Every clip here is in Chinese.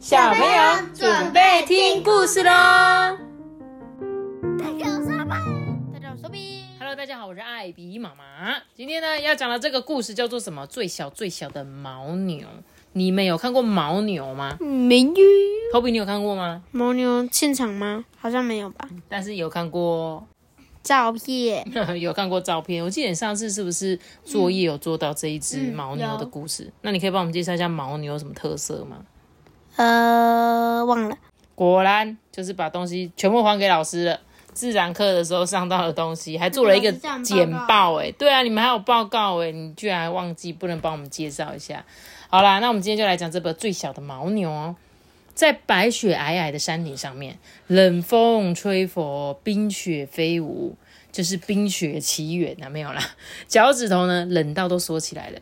小朋友准备听故事喽！大家好。大家好，我是比。Hello，大家好，我是艾比妈妈。今天呢要讲的这个故事叫做什么？最小最小的牦牛。你们有看过牦牛吗美女，？Toby，你有看过吗？牦牛现场吗？好像没有吧。但是有看过，照片，有看过照片。我记得你上次是不是作业有做到这一只嗯牦牛的故事？那你可以帮我们介绍一下牦牛有什么特色吗？呃，忘了。果然就是把东西全部还给老师了。自然课的时候上到的东西，还做了一个简报哎、对啊，你们还有报告哎、你居然还忘记，不能帮我们介绍一下？好啦，那我们今天就来讲这本最小的牦牛哦。在白雪皑皑的山顶上面，冷风吹拂，冰雪飞舞，就是冰雪奇缘啊，没有啦。脚趾头呢，冷到都缩起来了。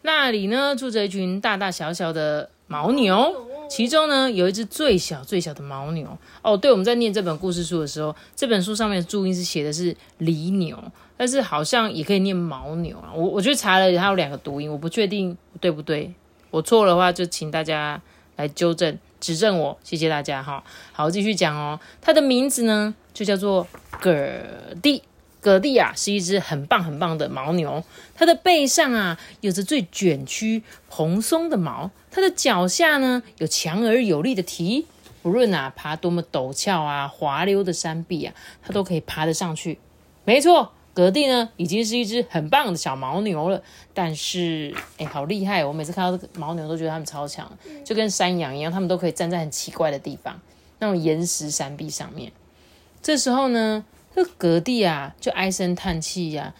那里呢，住着一群大大小小的牦牛，其中呢有一只最小最小的牦牛。哦，对，我们在念这本故事书的时候，这本书上面的注音是写的是犁牛，但是好像也可以念牦牛啊。我我去查了，它有两个读音，我不确定对不对。我错的话，就请大家来纠正、指正我，谢谢大家哈。好，继续讲哦。它的名字呢，就叫做葛蒂。葛蒂啊，是一只很棒很棒的牦牛。它的背上啊，有着最卷曲蓬松的毛；它的脚下呢，有强而有力的蹄。不论啊爬多么陡峭啊、滑溜的山壁啊，它都可以爬得上去。没错，葛蒂呢已经是一只很棒的小牦牛了。但是，哎，好厉害！我每次看到这个牦牛都觉得它们超强，就跟山羊一样，它们都可以站在很奇怪的地方，那种岩石山壁上面。这时候呢，这葛蒂啊就唉声叹气呀、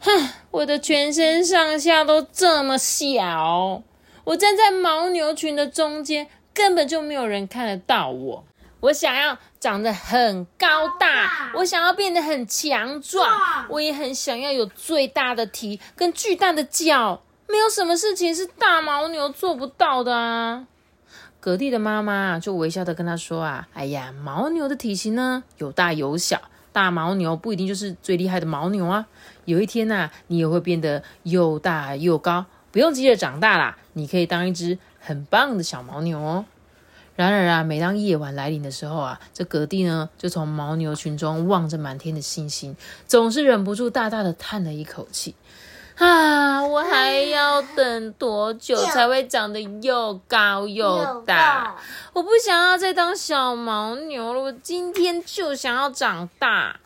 哼，我的全身上下都这么小，我站在牦牛群的中间，根本就没有人看得到我。我想要长得很高大，我想要变得很强壮，我也很想要有最大的蹄跟巨大的脚。没有什么事情是大牦牛做不到的啊！葛蒂的妈妈就微笑的跟他说啊：“哎呀，牦牛的体型呢有大有小，大牦牛不一定就是最厉害的牦牛啊。有一天呐、你也会变得又大又高，不用急着长大啦，你可以当一只很棒的小牦牛哦。”然而啊，每当夜晚来临的时候啊，这葛蒂呢就从牦牛群中望着满天的星星，总是忍不住大大的叹了一口气。啊，我还要等多久才会长得又高又大？我不想要再当小牦牛了，我今天就想要长大。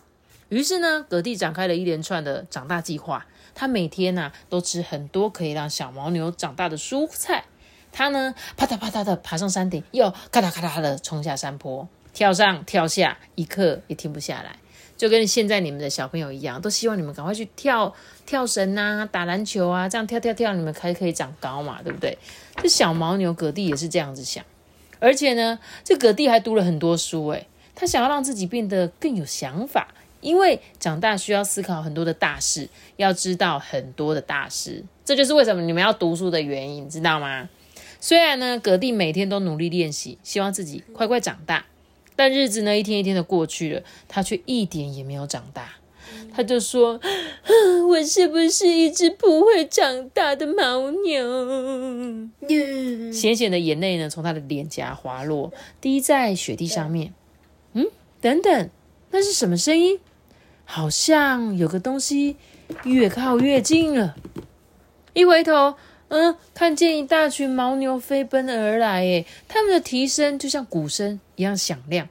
于是呢，葛蒂展开了一连串的长大计划。他每天呐、都吃很多可以让小牦牛长大的蔬菜。他呢，啪嗒啪嗒的爬上山顶，又咔嗒咔嗒的冲下山坡，跳上跳下，一刻也停不下来。就跟现在你们的小朋友一样，都希望你们赶快去跳跳绳啊，打篮球啊，这样跳跳跳，你们才可以长高嘛，对不对？这小牦牛葛蒂也是这样子想，而且呢，这葛蒂还读了很多书，诶，他想要让自己变得更有想法，因为长大需要思考很多的大事，要知道很多的大事，这就是为什么你们要读书的原因，知道吗？虽然呢，葛蒂每天都努力练习，希望自己快快长大，但日子呢一天一天的过去了，他却一点也没有长大。他就说：“我是不是一只不会长大的牦牛？”咸咸的眼泪呢，从他的脸颊滑落，滴在雪地上面。嗯，等等，那是什么声音？好像有个东西越靠越近了。一回头，嗯，看见一大群牦牛飞奔而来，诶，它们的蹄声就像鼓声一样响亮。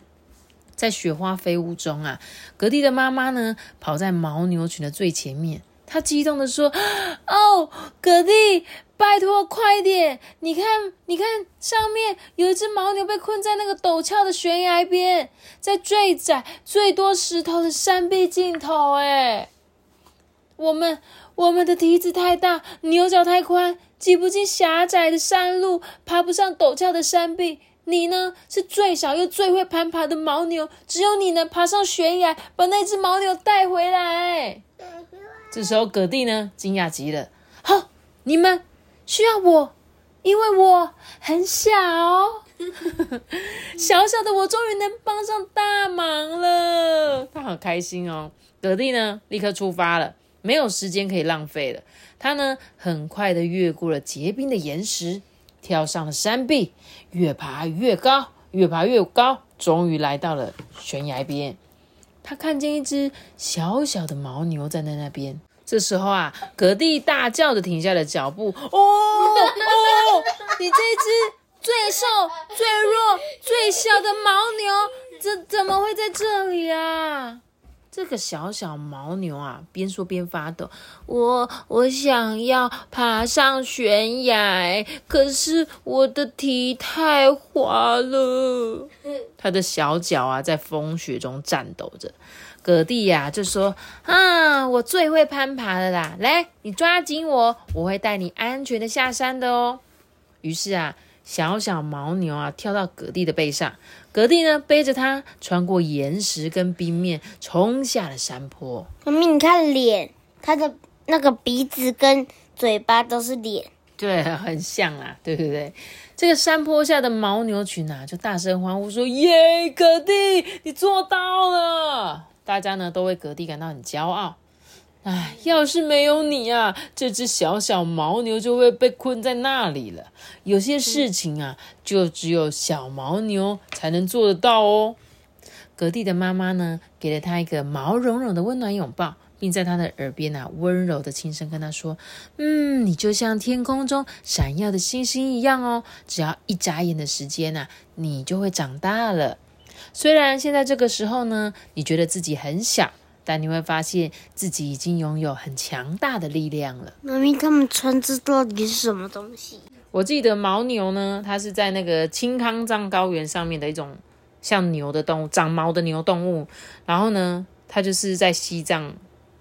在雪花飞舞中啊，格蒂的妈妈呢跑在牦牛群的最前面，她激动的说：“ 哦，格蒂，拜托快点！你看，你看，上面有一只牦牛被困在那个陡峭的悬崖边，在最窄、最多石头的山壁尽头。哎，我们我们的蹄子太大，牛角太宽，挤不进狭窄的山路，爬不上陡峭的山壁。”你呢，是最小又最会攀爬的牦牛，只有你能爬上悬崖，把那只牦牛带回来。这时候，葛蒂呢，惊讶极了。好、你们需要我，因为我很小，小小的我终于能帮上大忙了。他很开心哦。葛蒂呢，立刻出发了，没有时间可以浪费了。他呢，很快的越过了结冰的岩石。跳上了山壁，越爬越高，越爬越高，终于来到了悬崖边。他看见一只小小的牦牛站在那边。这时候啊，葛蒂大叫的停下了脚步。哦哦，你这只最瘦、最弱、最小的牦牛，怎怎么会在这里啊？这个小小牦牛啊，边说边发抖。我我想要爬上悬崖，可是我的蹄太滑了。它的小脚啊，在风雪中颤抖着。葛蒂呀，就说：“啊，我最会攀爬了啦！来，你抓紧我，我会带你安全的下山的哦。”于是啊。小小牦牛啊，跳到葛蒂的背上，葛蒂呢背着它穿过岩石跟冰面，冲下了山坡。妈咪，你看脸，它的那个鼻子跟嘴巴都是脸，对，很像啊，对不对？这个山坡下的牦牛群啊，就大声欢呼说：“耶，葛蒂，你做到了！”大家呢都为葛蒂感到很骄傲。哎，要是没有你啊，这只小小牦牛就会被困在那里了。有些事情啊，就只有小牦牛才能做得到哦。格蒂的妈妈呢，给了他一个毛茸茸的温暖拥抱，并在他的耳边啊，温柔的轻声跟他说：“嗯，你就像天空中闪耀的星星一样哦。只要一眨眼的时间呐，你就会长大了。虽然现在这个时候呢，你觉得自己很小。”但你会发现自己已经拥有很强大的力量了。妈咪，他们穿这到底是什么东西？我记得牦牛呢，它是在那个青康藏高原上面的一种像牛的动物，长毛的牛动物。然后呢，它就是在西藏，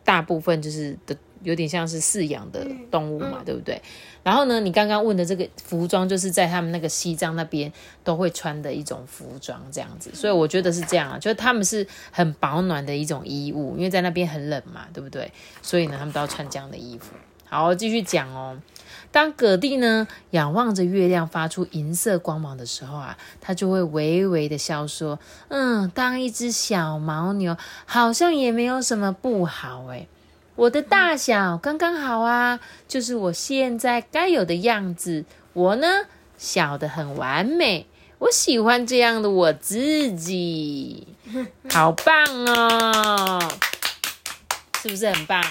大部分就是的。有点像是饲养的动物嘛，对不对？然后呢，你刚刚问的这个服装，就是在他们那个西藏那边都会穿的一种服装，这样子。所以我觉得是这样啊，就是他们是很保暖的一种衣物，因为在那边很冷嘛，对不对？所以呢，他们都要穿这样的衣服。好，继续讲哦。当葛蒂呢仰望着月亮发出银色光芒的时候啊，他就会微微的笑说：“嗯，当一只小牦牛好像也没有什么不好诶。我的大小刚刚好啊，就是我现在该有的样子。我呢，小的很完美，我喜欢这样的我自己，好棒哦！是不是很棒？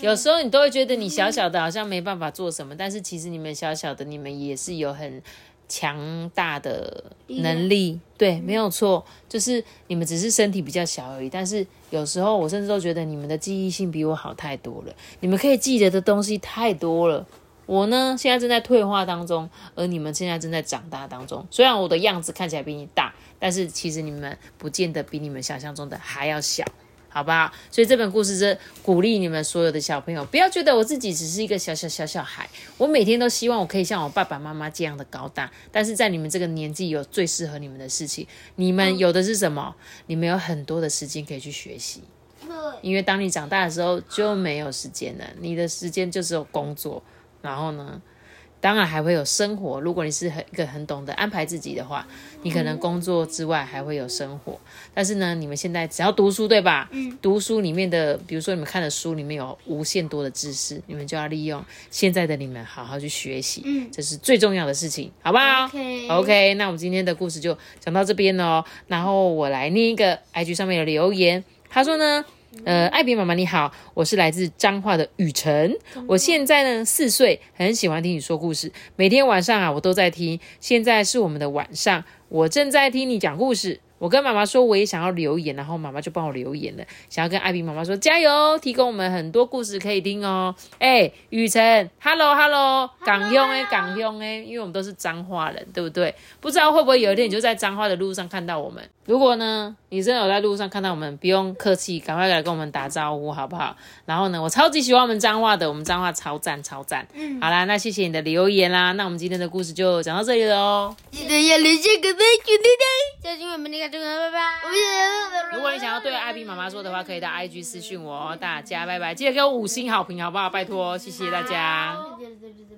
有时候你都会觉得你小小的，好像没办法做什么，但是其实你们小小的，你们也是有很。强大的能力，对，没有错，就是你们只是身体比较小而已。但是有时候我甚至都觉得你们的记忆性比我好太多了，你们可以记得的东西太多了。我呢，现在正在退化当中，而你们现在正在长大当中。虽然我的样子看起来比你大，但是其实你们不见得比你们想象中的还要小。好不好？所以这本故事是鼓励你们所有的小朋友，不要觉得我自己只是一个小小小小孩。我每天都希望我可以像我爸爸妈妈这样的高大。但是在你们这个年纪，有最适合你们的事情。你们有的是什么？你们有很多的时间可以去学习。因为当你长大的时候就没有时间了，你的时间就只有工作。然后呢？当然还会有生活。如果你是很一个很懂得安排自己的话，你可能工作之外还会有生活。但是呢，你们现在只要读书，对吧？嗯。读书里面的，比如说你们看的书里面有无限多的知识，你们就要利用现在的你们好好去学习。嗯。这是最重要的事情，好不好？OK。OK，那我们今天的故事就讲到这边喽。然后我来念一个 IG 上面的留言，他说呢。呃，艾比妈妈你好，我是来自彰化的雨辰，我现在呢四岁，很喜欢听你说故事，每天晚上啊我都在听，现在是我们的晚上，我正在听你讲故事。我跟妈妈说，我也想要留言，然后妈妈就帮我留言了，想要跟艾比妈妈说加油，提供我们很多故事可以听哦。哎，雨辰，Hello Hello，港用哎，港用哎，因为我们都是彰化人，对不对？不知道会不会有一天你就在彰化的路上看到我们？如果呢，你真的有在路上看到我们，不用客气，赶快来跟我们打招呼，好不好？然后呢，我超级喜欢我们彰化的，我们彰化超赞超赞。嗯，好啦，那谢谢你的留言啦，那我们今天的故事就讲到这里了哦。记得要留下个赞，兄弟们，小心我们那个。拜拜！如果你想要对艾比妈妈说的话，可以到 IG 私讯我哦。大家拜拜，记得给我五星好评，好不好？拜托，谢谢大家。